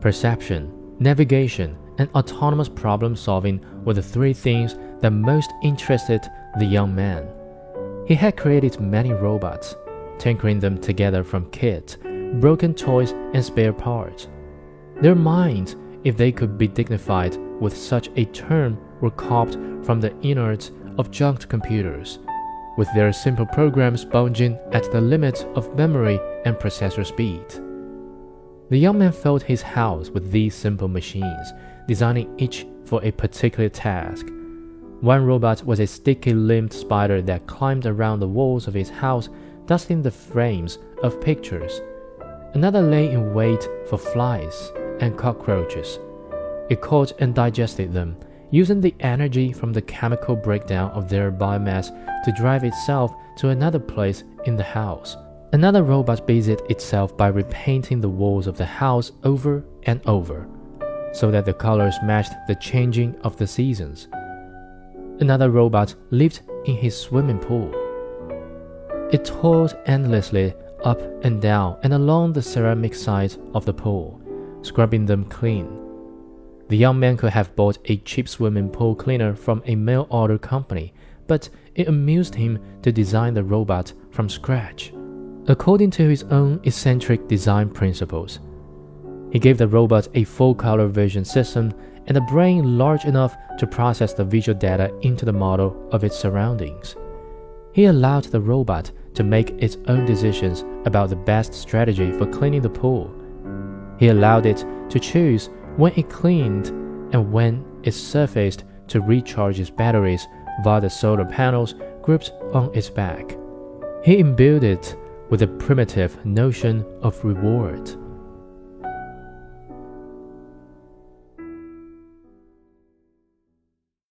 Perception, navigation, and autonomous problem solving were the three things that most interested the young man. He had created many robots, tinkering them together from kits, broken toys, and spare parts. Their minds, if they could be dignified with such a term, were copied from the innards of junked computers, with their simple programs sponging at the limit of memory and processor speed. The young man filled his house with these simple machines, designing each for a particular task. One robot was a sticky limbed spider that climbed around the walls of his house, dusting the frames of pictures. Another lay in wait for flies and cockroaches. It caught and digested them, using the energy from the chemical breakdown of their biomass to drive itself to another place in the house. Another robot busied itself by repainting the walls of the house over and over, so that the colors matched the changing of the seasons. Another robot lived in his swimming pool. It toiled endlessly up and down and along the ceramic sides of the pool, scrubbing them clean. The young man could have bought a cheap swimming pool cleaner from a mail order company, but it amused him to design the robot from scratch according to his own eccentric design principles. He gave the robot a full color vision system and a brain large enough to process the visual data into the model of its surroundings. He allowed the robot to make its own decisions about the best strategy for cleaning the pool. He allowed it to choose when it cleaned and when it surfaced to recharge its batteries via the solar panels grouped on its back. He imbued it with a primitive notion of reward.